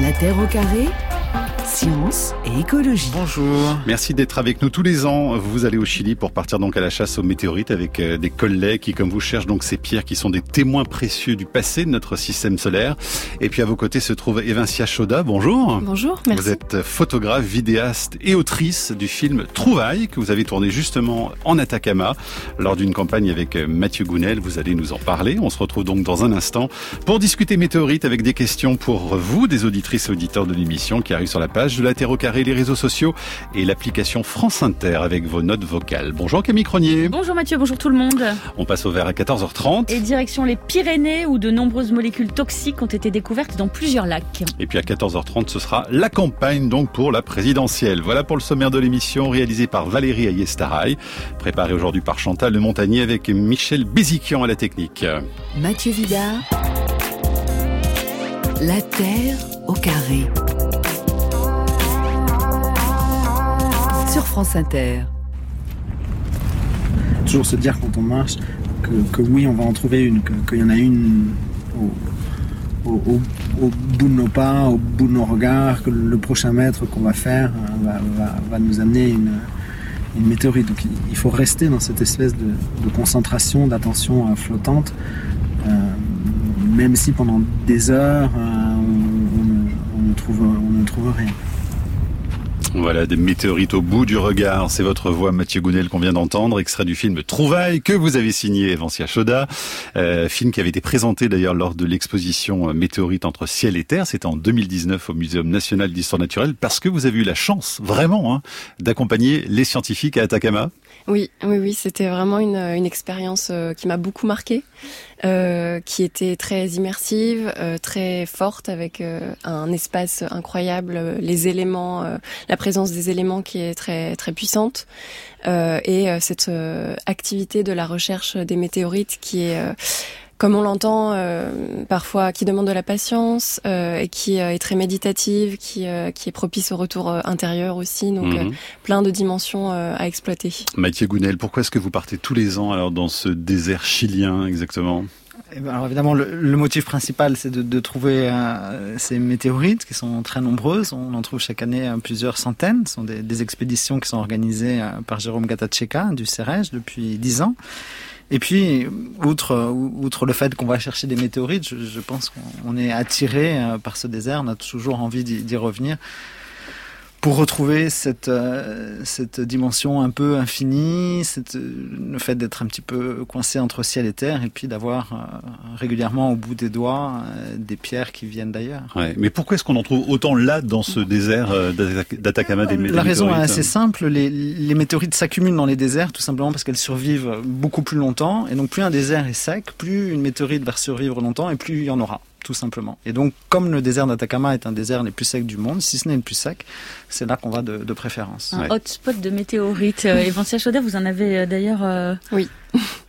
La Terre au carré Science et écologie. Bonjour. Merci d'être avec nous tous les ans. Vous allez au Chili pour partir donc à la chasse aux météorites avec euh, des collègues qui, comme vous, cherchent donc ces pierres qui sont des témoins précieux du passé de notre système solaire. Et puis à vos côtés se trouve Evincia Choda. Bonjour. Bonjour, merci. Vous êtes photographe, vidéaste et autrice du film Trouvailles que vous avez tourné justement en Atacama lors d'une campagne avec euh, Mathieu Gounel. Vous allez nous en parler. On se retrouve donc dans un instant pour discuter météorites avec des questions pour vous, des auditrices et auditeurs de l'émission qui arrivent sur la page de la Terre au carré, les réseaux sociaux et l'application France Inter avec vos notes vocales. Bonjour Camille Cronier. Bonjour Mathieu, bonjour tout le monde. On passe au vert à 14h30. Et direction les Pyrénées où de nombreuses molécules toxiques ont été découvertes dans plusieurs lacs. Et puis à 14h30, ce sera la campagne donc pour la présidentielle. Voilà pour le sommaire de l'émission réalisé par Valérie Ayestaraï, préparé aujourd'hui par Chantal Le Montagnier avec Michel Béziquian à la technique. Mathieu Vidard. La Terre au carré. Sur France Inter. Toujours se dire quand on marche que, oui, on va en trouver une, qu'il y en a une au, bout de nos pas, au bout de nos regards, que le prochain mètre qu'on va faire va, va, nous amener une, météorite. Donc il faut rester dans cette espèce de, concentration, d'attention flottante, euh, même si pendant des heures euh, on ne trouve rien. Voilà, des météorites au bout du regard. C'est votre voix, Mathieu Gounel, qu'on vient d'entendre, extrait du film Trouvailles, que vous avez signé, Evancia Choda. Euh, film qui avait été présenté d'ailleurs lors de l'exposition Météorites entre ciel et terre. C'était en 2019 au Muséum national d'histoire naturelle, parce que vous avez eu la chance, vraiment, hein, d'accompagner les scientifiques à Atacama. Oui, oui, oui, c'était vraiment une, une expérience euh, qui m'a beaucoup marquée, euh, qui était très immersive, euh, très forte, avec euh, un espace incroyable, les éléments, euh, la présence des éléments qui est très très puissante, euh, et cette activité de la recherche des météorites qui est comme on l'entend euh, parfois, qui demande de la patience euh, et qui euh, est très méditative, qui, qui est propice au retour intérieur aussi. Donc Mhm. plein de dimensions à exploiter. Mathieu Gounel, pourquoi est-ce que vous partez tous les ans alors dans ce désert chilien exactement? Eh ben, alors évidemment, le, le, motif principal, c'est de, de, trouver euh, ces météorites qui sont très nombreuses. On en trouve chaque année euh, plusieurs centaines. Ce sont des, des expéditions qui sont organisées euh, par Jérôme Gatacheka du CEREJ depuis dix ans. Et puis, outre, outre le fait qu'on va chercher des météorites, je, je pense qu'on est attiré euh, par ce désert. On a toujours envie d'y revenir pour retrouver cette, euh, cette dimension un peu infinie, cette, le fait d'être un petit peu coincé entre ciel et terre, et puis d'avoir euh, régulièrement au bout des doigts euh, des pierres qui viennent d'ailleurs. Ouais, mais pourquoi est-ce qu'on en trouve autant là dans ce désert euh, d'Atacama des, des La raison est assez simple, les, les météorites s'accumulent dans les déserts tout simplement parce qu'elles survivent beaucoup plus longtemps, et donc plus un désert est sec, plus une météorite va survivre longtemps, et plus il y en aura tout simplement. Et donc, comme le désert d'Atacama est un désert les plus secs du monde, si ce n'est le plus sec, c'est là qu'on va de, de, préférence. Un ouais. hotspot de météorites. Euh, Evancia Choda, vous en avez d'ailleurs. Euh... Oui.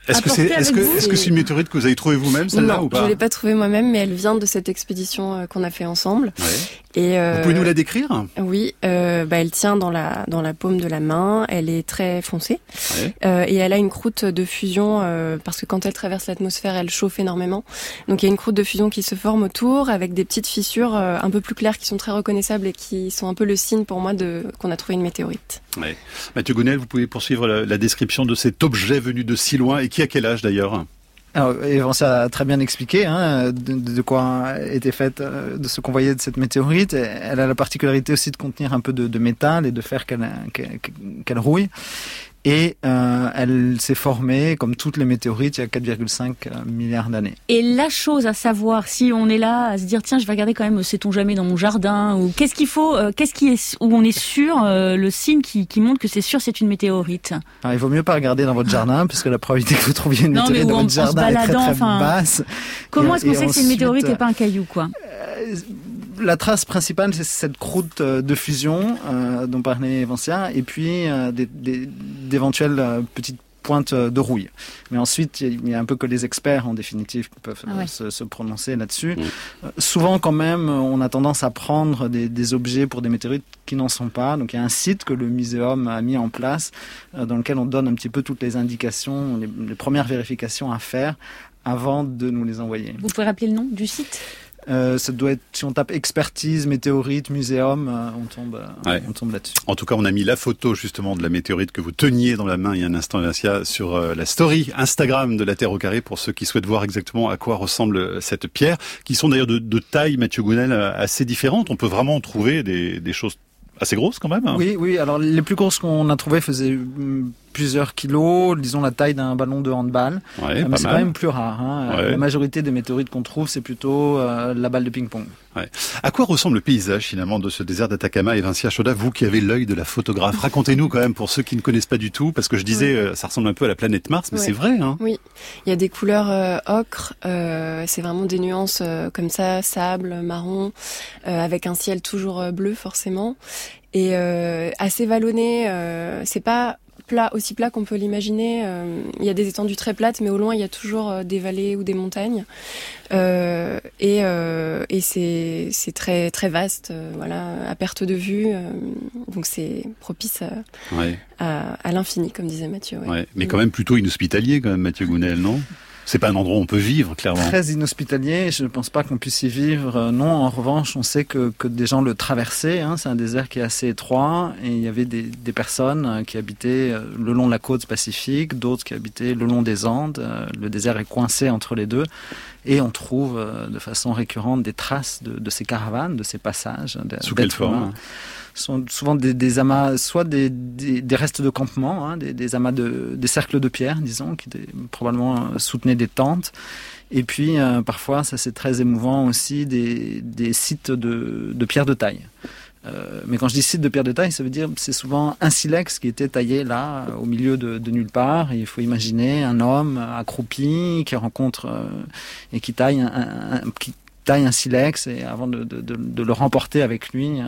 Est-ce que c'est est-ce que est-ce que c'est une météorite que vous avez trouvée vous-même celle-là ou pas je l'ai pas trouvée moi-même, mais elle vient de cette expédition euh, qu'on a fait ensemble. Ouais. Et euh, vous pouvez nous la décrire? Oui, euh, bah, elle tient dans la dans la paume de la main. Elle est très foncée ouais. Euh, et elle a une croûte de fusion parce que quand elle traverse l'atmosphère, elle chauffe énormément. Donc il y a une croûte de fusion qui se forme autour avec des petites fissures un peu plus claires qui sont très reconnaissables et qui sont un peu le signe pour moi qu'on a trouvé une météorite. Ouais. Mathieu Gounel, vous pouvez poursuivre la, la description de cet objet venu de si loin et qui a quel âge d'ailleurs alors, a très bien expliqué hein, de, quoi était faite, euh, de ce qu'on voyait de cette météorite. Elle a la particularité aussi de contenir un peu de, métal et de faire qu'elle qu qu rouille. Et euh, elle s'est formée, comme toutes les météorites, il y a 4,5 milliards d'années. Et la chose à savoir, si on est là à se dire, tiens, je vais regarder quand même, sait-on jamais dans mon jardin, ou qu'est-ce qu'il faut, euh, qu'est-ce qui est, où on est sûr, euh, le signe qui, qui montre que c'est sûr, c'est une météorite? Alors, il vaut mieux pas regarder dans votre jardin, puisque la probabilité que vous trouviez une météorite dans votre jardin est très, très basse. Comment est-ce qu'on sait que c'est une météorite et pas un caillou, quoi? euh, la trace principale, c'est cette croûte de fusion euh, dont parlait Evancia, et puis euh, d'éventuelles euh, petites pointes de rouille. Mais ensuite, il n'y a un peu que les experts, en définitive, qui peuvent ah ouais. se, se, prononcer là-dessus. Mmh. souvent, quand même, on a tendance à prendre des, des objets pour des météorites qui n'en sont pas. Donc, il y a un site que le muséum a mis en place, euh, dans lequel on donne un petit peu toutes les indications, les, les premières vérifications à faire avant de nous les envoyer. Vous pouvez rappeler le nom du site? Euh, ça doit être, si on tape expertise, météorite, muséum, euh, on tombe, euh, on tombe là-dessus. En tout cas, on a mis la photo justement de la météorite que vous teniez dans la main il y a un instant, Vincia, sur la story Instagram de la Terre au carré pour ceux qui souhaitent voir exactement à quoi ressemble cette pierre, qui sont d'ailleurs de, de taille, Mathieu Gounel, assez différentes. On peut vraiment trouver des, des choses assez grosses quand même. Hein. Oui, oui. Alors les plus grosses qu'on a trouvées faisaient mm, plusieurs kilos, disons la taille d'un ballon de handball. Ouais, euh, mais c'est quand même plus rare. Hein. La majorité des météorites qu'on trouve, c'est plutôt euh, la balle de ping-pong. Ouais. À quoi ressemble le paysage finalement de ce désert d'Atacama et Vincia Choda, vous qui avez l'œil de la photographe? Racontez-nous quand même pour ceux qui ne connaissent pas du tout, parce que je disais, euh, ça ressemble un peu à la planète Mars, mais c'est vrai. Hein oui, il y a des couleurs ocre, c'est vraiment des nuances comme ça, sable, marron, avec un ciel toujours bleu forcément, et assez vallonné. c'est pas plat, aussi plat qu'on peut l'imaginer. Euh, il y a des étendues très plates, mais au loin, il y a toujours euh, des vallées ou des montagnes. Euh, et, et c'est très très vaste, voilà, à perte de vue. donc c'est propice à, à, l'infini, comme disait Mathieu. Ouais. Mais quand même plutôt inhospitalier, quand même, Mathieu Gounel, non? C'est pas un endroit où on peut vivre, clairement. Très inhospitalier. Je ne pense pas qu'on puisse y vivre. Euh, non, en revanche, on sait que, que des gens le traversaient. Hein. C'est un désert qui est assez étroit et il y avait des, des, personnes euh, qui habitaient euh, le long de la côte pacifique, d'autres qui habitaient le long des Andes. Le désert est coincé entre les deux et on trouve de façon récurrente des traces de, de ces caravanes, de ces passages. Sous quelle forme sont souvent des, amas, soit des, des, restes de campement, hein, des, amas de, des cercles de pierre, disons, qui probablement euh, soutenaient des tentes. Et puis, euh, parfois, ça c'est très émouvant aussi, des, sites de, de pierre de taille. Euh, mais quand je dis site de pierre de taille, ça veut dire c'est souvent un silex qui était taillé là, au milieu de, de nulle part. Et il faut imaginer un homme accroupi qui rencontre et qui taille un, un, taille un silex et avant de, de, de, de le remporter avec lui euh,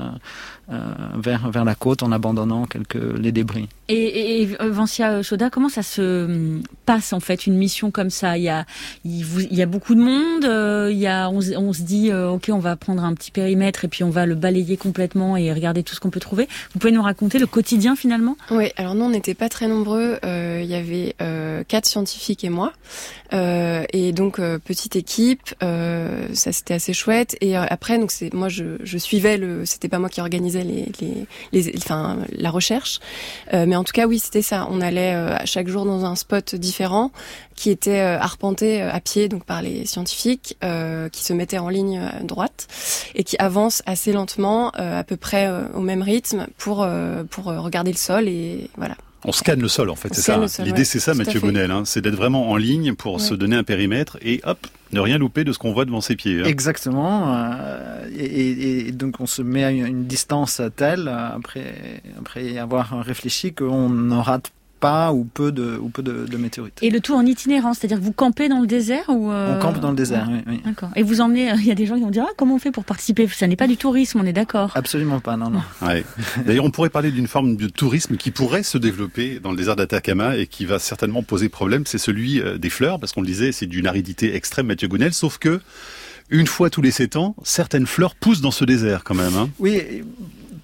euh, vers, vers la côte en abandonnant quelques les débris. Et, et Vancia Choda, comment ça se hum, passe en fait une mission comme ça? Il y a il, il, y a beaucoup de monde, euh, il y a on, on se dit euh, ok on va prendre un petit périmètre et puis on va le balayer complètement et regarder tout ce qu'on peut trouver. Vous pouvez nous raconter le quotidien finalement? Oui, alors nous on n'était pas très nombreux. Euh, il y avait quatre scientifiques et moi et donc petite équipe. ça c'était assez chouette. Et après donc c'est moi je, je suivais le c'était pas moi qui organisais les, les, les enfin la recherche mais en tout cas, oui, c'était ça. On allait euh, à chaque jour dans un spot différent qui était euh, arpenté euh, à pied donc par les scientifiques, qui se mettaient en ligne droite et qui avancent assez lentement, à peu près au même rythme, pour pour regarder le sol et voilà. On scanne le sol en fait, c'est ça. L'idée c'est ça, Mathieu Gounel, hein. c'est d'être vraiment en ligne pour se donner un périmètre et hop, ne rien louper de ce qu'on voit devant ses pieds. Hein. Exactement. Euh, et, et, donc on se met à une distance telle après après avoir réfléchi qu'on ne rate pas ou peu de, ou peu de, de météorites. Et le tout en itinérance, c'est-à-dire que vous campez dans le désert ou euh... On campe dans le désert, oui. oui. D'accord. Et vous emmenez, il y a des gens qui vont dire ah, comment on fait pour participer? Ça n'est pas du tourisme, on est d'accord Absolument pas, non, non. Ouais. D'ailleurs, on pourrait parler d'une forme de tourisme qui pourrait se développer dans le désert d'Atacama et qui va certainement poser problème, c'est celui euh, des fleurs, parce qu'on le disait, c'est d'une aridité extrême, Mathieu Gounel, sauf que une fois tous les sept ans, certaines fleurs poussent dans ce désert quand même. Hein. Oui,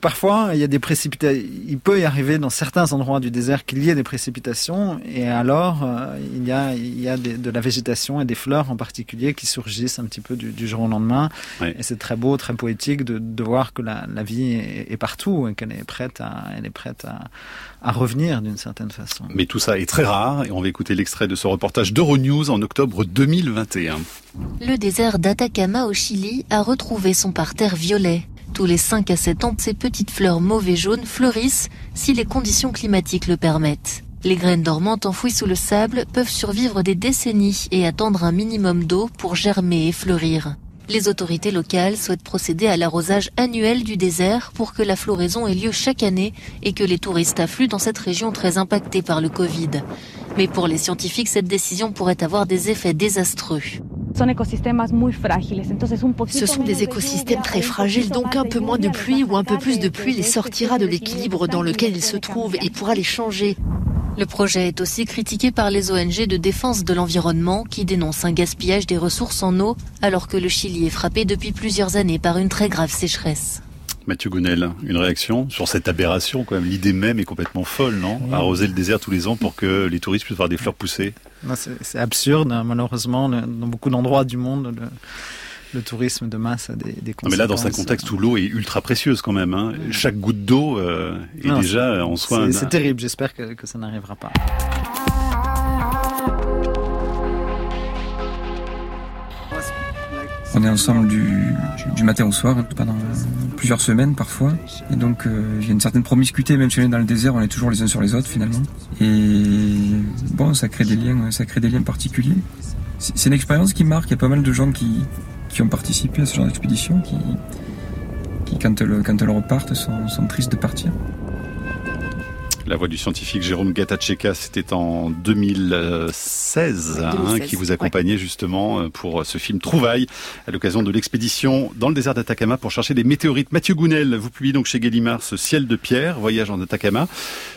parfois, il y a des précipitations. Il peut y arriver dans certains endroits du désert qu'il y ait des précipitations, et alors euh, il y a, il y a des, de la végétation et des fleurs en particulier qui surgissent un petit peu du, du jour au lendemain. Oui. Et c'est très beau, très poétique de, de voir que la, la vie est, est, partout et qu'elle est prête à, elle est prête à, à revenir d'une certaine façon. Mais tout ça est très rare, et on va écouter l'extrait de ce reportage d'Euronews en octobre 2021. Le désert d'Atacama au Chili a retrouvé son parterre violet. Tous les 5 à 7 ans, ces petites fleurs mauves et jaunes fleurissent si les conditions climatiques le permettent. Les graines dormantes enfouies sous le sable peuvent survivre des décennies et attendre un minimum d'eau pour germer et fleurir. Les autorités locales souhaitent procéder à l'arrosage annuel du désert pour que la floraison ait lieu chaque année et que les touristes affluent dans cette région très impactée par le Covid. Mais pour les scientifiques, cette décision pourrait avoir des effets désastreux. Ce sont des écosystèmes très fragiles, donc un peu moins de pluie ou un peu plus de pluie les sortira de l'équilibre dans lequel ils se trouvent et pourra les changer. Le projet est aussi critiqué par les ONG de défense de l'environnement qui dénoncent un gaspillage des ressources en eau alors que le Chili est frappé depuis plusieurs années par une très grave sécheresse. Mathieu Gounel, une réaction sur cette aberration quand même. L'idée même est complètement folle, non? Oui. Arroser le désert tous les ans pour que les touristes puissent voir des fleurs pousser. C'est absurde, malheureusement, dans beaucoup d'endroits du monde. Le le tourisme de masse a des, des conséquences. mais là, dans un contexte où l'eau est ultra précieuse quand même, hein. chaque goutte d'eau est déjà en soi. C'est terrible. J'espère que, que ça n'arrivera pas. On est ensemble du, du, matin au soir pendant plusieurs semaines parfois. Et donc euh, il y a une certaine promiscuité, même si on est dans le désert, on est toujours les uns sur les autres finalement. Et bon, ça crée des liens, ça crée des liens particuliers. C'est une expérience qui marque. Il y a pas mal de gens qui, qui ont participé à ce genre d'expédition, qui, quand, elles, repartent sont tristes de partir. La voix du scientifique Jérôme Gatacheka, c'était en 2016, hein, qui vous accompagnait justement euh, pour ce film Trouvailles, à l'occasion de l'expédition dans le désert d'Atacama pour chercher des météorites. Mathieu Gounel, vous publiez donc chez Gallimard ce ciel de pierre, voyage en Atacama.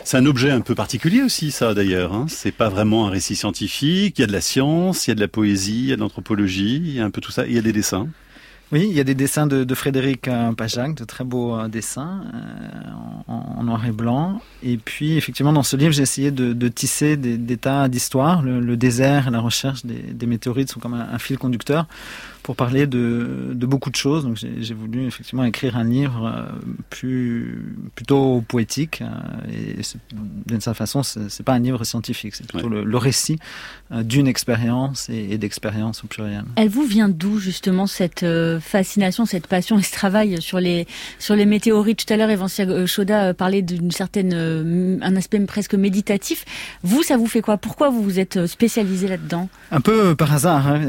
C'est un objet un peu particulier aussi, ça d'ailleurs. Hein. C'est pas vraiment un récit scientifique. Il y a de la science, il y a de la poésie, il y a de l'anthropologie, il y a un peu tout ça. Il y a des dessins. Oui, il y a des dessins de, Frédéric euh, Pajac, de très beaux euh, dessins euh, en, noir et blanc. Et puis, effectivement, dans ce livre, j'ai essayé de, tisser des, des tas d'histoires. Le, désert la recherche des, météorites sont comme un, fil conducteur pour parler de, de beaucoup de choses. Donc, j'ai voulu effectivement écrire un livre plus plutôt poétique. Et d'une certaine façon, c'est pas un livre scientifique, c'est plutôt ouais. le, le, récit d'une expérience et, et d'expérience au pluriel. Elle vous vient d'où justement cette fascination, cette passion et ce travail sur les sur les météorites? Tout à l'heure, Evancia Choda parlait d'une certaine un aspect presque méditatif. Vous, ça vous fait quoi? Pourquoi vous vous êtes spécialisé là-dedans? Un peu par hasard. Hein.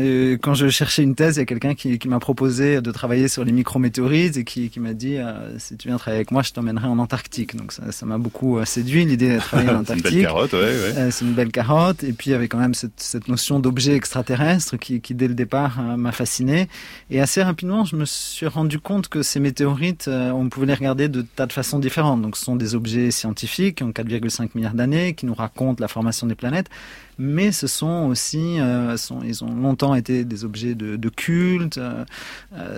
Quand je cherchais une thèse, quelqu'un qui, qui m'a proposé de travailler sur les micrométéorites et qui, qui m'a dit euh, si tu viens travailler avec moi, je t'emmènerai en Antarctique. Donc ça m'a beaucoup séduit l'idée de travailler en Antarctique. c'est une belle carotte, ouais, ouais. Euh, c'est une belle carotte. Et puis il y avait quand même cette, cette notion d'objet extraterrestre qui, qui, dès le départ euh, m'a fasciné. Et assez rapidement, je me suis rendu compte que ces météorites, euh, on pouvait les regarder de tas de façons différentes. Donc, ce sont des objets scientifiques qui ont 4,5 milliards d'années, qui nous racontent la formation des planètes, mais ce sont aussi, euh, sont, ils ont longtemps été des objets de, de culte. Euh,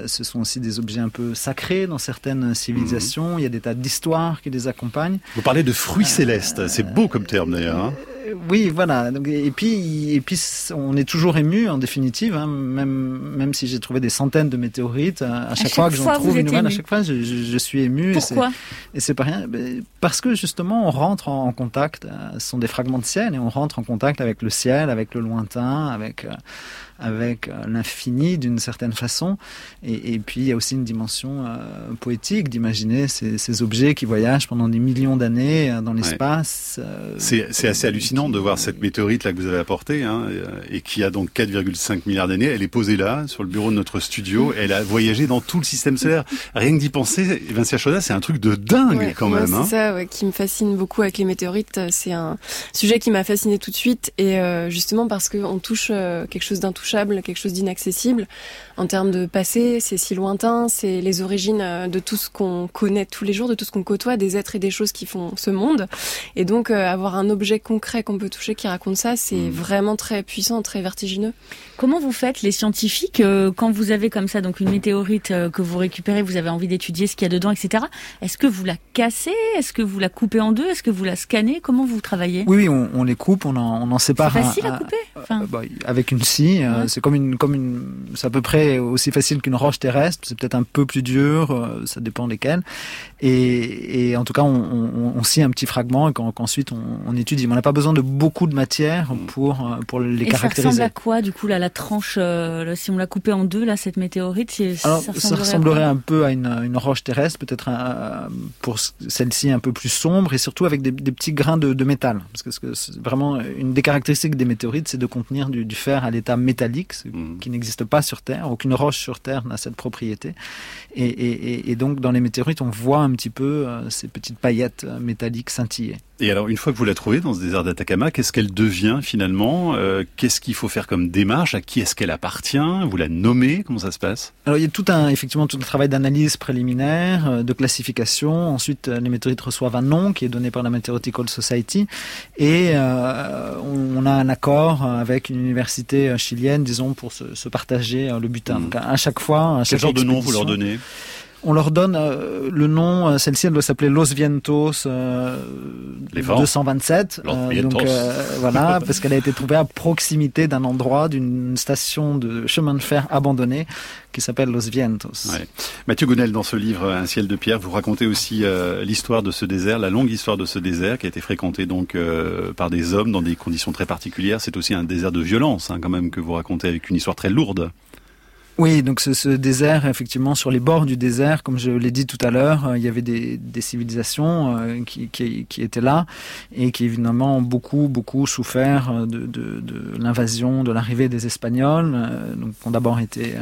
ce sont aussi des objets un peu sacrés dans certaines civilisations. Mmh. Il y a des tas d'histoires qui les accompagnent. Vous parlez de fruits célestes. C'est beau comme terme d'ailleurs. Hein oui, voilà. Et puis, et puis, on est toujours ému en définitive, hein, même même si j'ai trouvé des centaines de météorites. À, à chaque, chaque fois que j'en trouve une nouvelle, à chaque fois, je, je, je suis ému. Pourquoi? Et c'est pas rien. Parce que justement, on rentre en, en contact. Ce sont des fragments de ciel et on rentre en contact avec le ciel, avec le lointain, avec euh, avec l'infini d'une certaine façon. Et, et, puis il y a aussi une dimension euh, poétique d'imaginer ces, ces, objets qui voyagent pendant des millions d'années dans l'espace. Ouais. Euh, c'est assez hallucinant de voir cette météorite là que vous avez apportée hein, et qui a donc 4,5 milliards d'années. Elle est posée là sur le bureau de notre studio. Elle a voyagé dans tout le système solaire. Rien que d'y penser, Vincia Choda, c'est un truc de dingue ouais, quand même. C'est hein. ça ouais, qui me fascine beaucoup avec les météorites. C'est un sujet qui m'a fasciné tout de suite et euh, justement parce qu'on touche euh, quelque chose d'intouchable, quelque chose d'inaccessible en termes de passé. C'est si lointain, c'est les origines euh, de tout ce qu'on connaît tous les jours, de tout ce qu'on côtoie, des êtres et des choses qui font ce monde. Et donc euh, avoir un objet concret qu'on peut toucher qui raconte ça, c'est mmh. vraiment très puissant, très vertigineux. Comment vous faites les scientifiques euh, quand vous avez comme ça donc une météorite euh, que vous récupérez, vous avez envie d'étudier ce qu'il y a dedans, etc. Est-ce que vous la cassez? Est-ce que vous la coupez en deux? Est-ce que vous la scannez? Comment vous travaillez? Oui, oui, on, on, les coupe, on en, on en sépare. C'est facile un, à couper. Enfin... bah, avec une scie, ouais. c'est comme une, comme une, c'est à peu près aussi facile qu'une roche terrestre. C'est peut-être un peu plus dur, euh, ça dépend lesquels. Et, et en tout cas, on, on, on, scie un petit fragment et qu'ensuite on, on, étudie. Mais on n'a pas besoin de beaucoup de matière pour pour les et caractériser. Ça ressemble à quoi du coup là la tranche, euh, si on l'a coupée en deux, là, cette météorite Alors, ça ressemblerait, ça ressemblerait un peu à une, une roche terrestre, peut-être pour celle-ci un peu plus sombre et surtout avec des, des petits grains de, de métal. Parce que c'est vraiment une des caractéristiques des météorites, c'est de contenir du, du, fer à l'état métallique, mmh. qui n'existe pas sur Terre. Aucune roche sur Terre n'a cette propriété. Et, et, et, donc, dans les météorites, on voit un petit peu euh, ces petites paillettes euh, métalliques scintiller. Et alors, une fois que vous la trouvez dans ce désert d'Atacama, qu'est-ce qu'elle devient finalement euh, Qu'est-ce qu'il faut faire comme démarche À qui est-ce qu'elle appartient Vous la nommez Comment ça se passe? Alors, il y a tout un, effectivement, tout un travail d'analyse préliminaire, de classification. Ensuite, les météorites reçoivent un nom qui est donné par la Meteoritical Society. Et euh, on a un accord avec une université chilienne, disons, pour se, se partager le Donc, à chaque fois... À Quel genre de nom vous leur donnez On leur donne euh, le nom, euh, celle-ci elle doit s'appeler Los Vientos euh, Les vents. 227. Los Euh, Vientos. donc voilà, parce qu'elle a été trouvée à proximité d'un endroit, d'une station de chemin de fer abandonnée qui s'appelle Los Vientos. Ouais. Mathieu Gounel, dans ce livre Un ciel de pierre, vous racontez aussi l'histoire de ce désert, la longue histoire de ce désert qui a été fréquenté donc par des hommes dans des conditions très particulières. C'est aussi un désert de violence, hein, quand même, que vous racontez avec une histoire très lourde. Oui, donc ce, ce désert, effectivement, sur les bords du désert, comme je l'ai dit tout à l'heure, euh, il y avait des, des civilisations euh, qui, qui, qui étaient là et qui évidemment ont beaucoup, beaucoup souffert euh, de, de, de l'invasion, de l'arrivée des Espagnols, euh, donc qui ont d'abord été euh,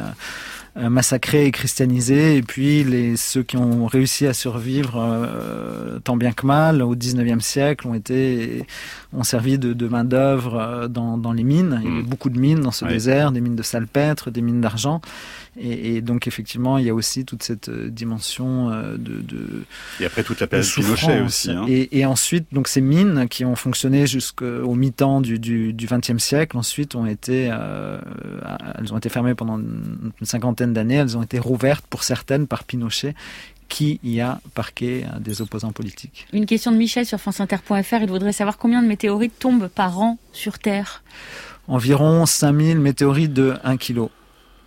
massacrés et christianisés, et puis les, ceux qui ont réussi à survivre euh, tant bien que mal au 19e siècle ont été ont servi de, de main d'œuvre euh, dans, dans les mines. Il y avait Mm. beaucoup de mines dans ce désert, des mines de salpêtre, des mines d'argent. Et, et donc effectivement, il y a aussi toute cette euh, dimension euh, de, de, Et après toute la de période Pinochet aussi. Hein. Et, et ensuite, donc ces mines qui ont fonctionné jusqu'au mi-temps du, du, du 20e siècle, ensuite ont été, euh, elles ont été fermées pendant une cinquantaine d'années. Elles ont été rouvertes pour certaines par Pinochet, qui y a parqué des opposants politiques. Une question de Michel sur franceinter.fr. Il voudrait savoir combien de météorites tombent par an sur Terre, Environ 5000 météorites de 1 kg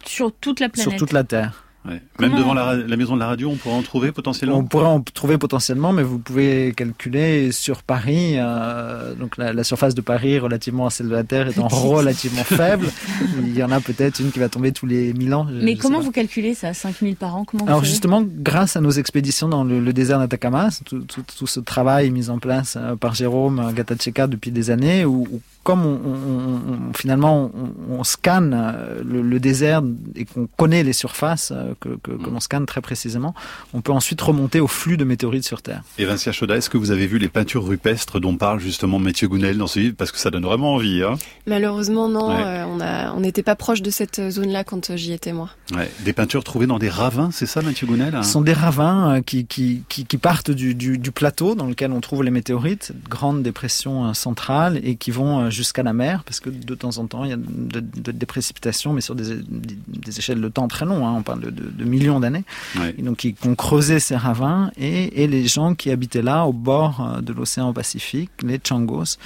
sur toute la planète. sur toute la Terre. Ouais. Même devant la, maison de la radio, on pourrait en trouver potentiellement? On pourrait en trouver potentiellement, mais vous pouvez calculer sur Paris, euh, donc la, la surface de Paris relativement à celle de la Terre étant relativement faible, il y en a peut-être une qui va tomber tous les 1000 ans. je- Mais je comment vous calculez ça 5000 par an Comment Alors justement, grâce à nos expéditions dans le, le désert d'Atacama, tout, tout, tout ce travail mis en place euh, par Jérôme Gatacheka depuis des années, où, où comme on, on- on- finalement on, on scanne euh, le, le désert et qu'on connaît les surfaces euh, que, que, que l'on scanne très précisément, on peut ensuite remonter au flux de météorites sur Terre. Et Vincia Choda, est-ce que vous avez vu les peintures rupestres dont parle justement Mathieu Gounel dans ce livre? Parce que ça donne vraiment envie. Hein Malheureusement, non. Ouais. euh, on a, on n'était pas proche de cette zone-là quand j'y étais moi. ouais. Des peintures trouvées dans des ravins, c'est ça Mathieu Gounel hein? Ce sont des ravins qui, qui, qui, qui partent du, du, du plateau dans lequel on trouve les météorites, grande dépression centrale, et qui vont jusqu'à la mer, parce que de temps en temps, il y a de- de- des précipitations, mais sur des, des, des échelles de temps très longs, hein, on parle de, de, de millions d'années. Ouais. Et donc, ils ont creusé ces ravins, et, et les gens qui habitaient là, au bord euh, de l'océan Pacifique, les Changos,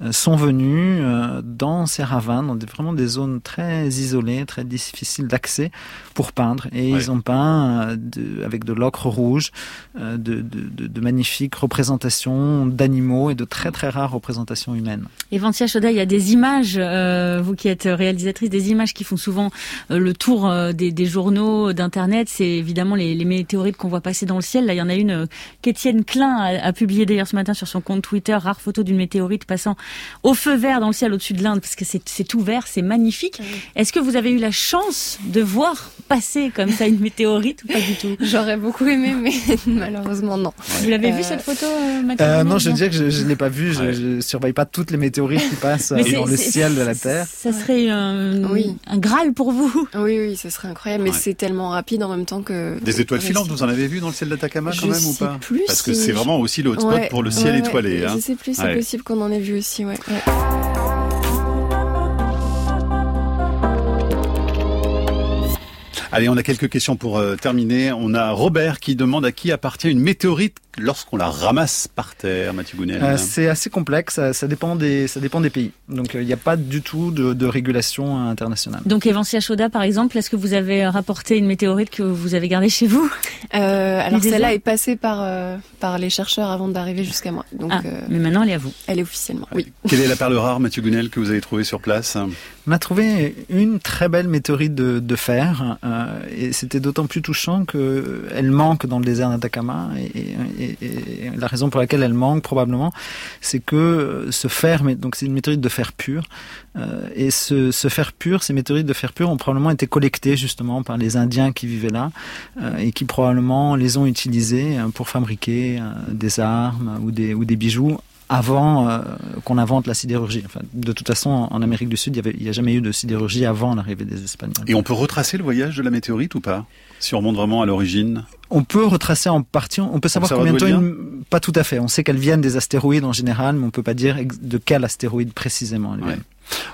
euh, sont venus euh, dans ces ravins, dans des, vraiment des zones très isolées, très difficiles d'accès, pour peindre. Et Ouais. ils ont peint euh, de- avec de l'ocre rouge, euh, de, de, de, de magnifiques représentations d'animaux et de très très rares représentations humaines. Et Il y a des images, euh, vous qui êtes réalisatrice, des images qui font souvent euh, le tour euh, des, des journaux, d'internet. C'est évidemment les, les météorites qu'on voit passer dans le ciel. Là, il y en a une euh, qu'Étienne Klein a, a publié d'ailleurs ce matin sur son compte Twitter, rare photo d'une météorite passant au feu vert dans le ciel au-dessus de l'Inde, parce que c'est tout vert, c'est magnifique. Est-ce que vous avez eu la chance de voir passer comme ça une météorite ou pas du tout? J'aurais beaucoup aimé, mais malheureusement, non. Vous l'avez vu cette photo, euh, Mathieu Euh, non, je veux dire que je ne l'ai pas vu, je ne surveille pas toutes les météorites Mais c'est- dans le ciel de la Terre. Ça serait un, Oui. un graal pour vous. Oui, oui, ce serait incroyable, mais Ouais. c'est tellement rapide en même temps que. Des étoiles filantes, vous en avez vu dans le ciel d'Atacama quand Je même ou sais pas plus Parce que si- c'est vraiment aussi le hotspot Ouais, pour le ciel ouais, étoilé. Hein. Je sais plus, c'est Ouais. possible qu'on en ait vu aussi, ouais. Allez, on a quelques questions pour euh, terminer. On a Robert qui demande à qui appartient une météorite lorsqu'on la ramasse par terre, Mathieu Gounel. Euh, c'est assez complexe, ça, ça dépend des, ça dépend des pays. Donc euh, il n'y a pas du tout de, de régulation internationale. Donc Evancia Choda, par exemple, est-ce que vous avez rapporté une météorite que vous avez gardée chez vous? Euh, alors celle-là est passée par euh, par les chercheurs avant d'arriver jusqu'à moi, donc Ah, euh, mais maintenant elle est à vous. elle est officiellement. Oui. Quelle est la perle rare, Mathieu Gounel, que vous avez trouvée sur place? On a trouvé une très belle météorite de, de fer, euh, et c'était d'autant plus touchant que elle manque dans le désert d'Atacama. Et, la raison pour laquelle elle manque probablement, c'est que ce fer, donc c'est une météorite de fer pur, euh, et ce, fer pur, ces météorites de fer pur ont probablement été collectées justement par les Indiens qui vivaient là, euh, et qui probablement les ont utilisées euh, pour fabriquer euh, des armes ou des bijoux avant euh, qu'on invente la sidérurgie. Enfin, de toute façon, en Amérique du Sud, il n'y a jamais eu de sidérurgie avant l'arrivée des Espagnols. Et on peut retracer le voyage de la météorite ou pas? Si on remonte vraiment à l'origine? On peut retracer en partie, on peut savoir combien de temps, une- pas tout à fait. On sait qu'elles viennent des astéroïdes en général, mais on peut pas dire de quel astéroïde précisément elles Ouais. viennent.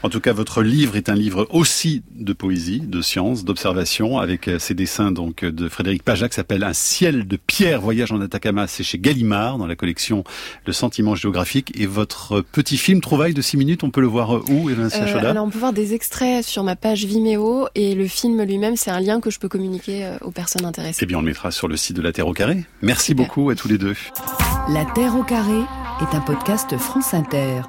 En tout cas, votre livre est un livre aussi de poésie, de science, d'observation, avec ces dessins donc de Frédéric Pajac, qui s'appelle Un ciel de pierre, voyage en Atacama. C'est chez Gallimard, dans la collection Le sentiment géographique. Et votre petit film Trouvaille de 6 minutes, on peut le voir où, euh, alors, on peut voir des extraits sur ma page Vimeo et le film lui-même, c'est un lien que je peux communiquer euh, aux personnes intéressées. Eh bien, on le mettra sur le site de La Terre au Carré. Merci beaucoup à tous les deux. La Terre au Carré est un podcast France Inter.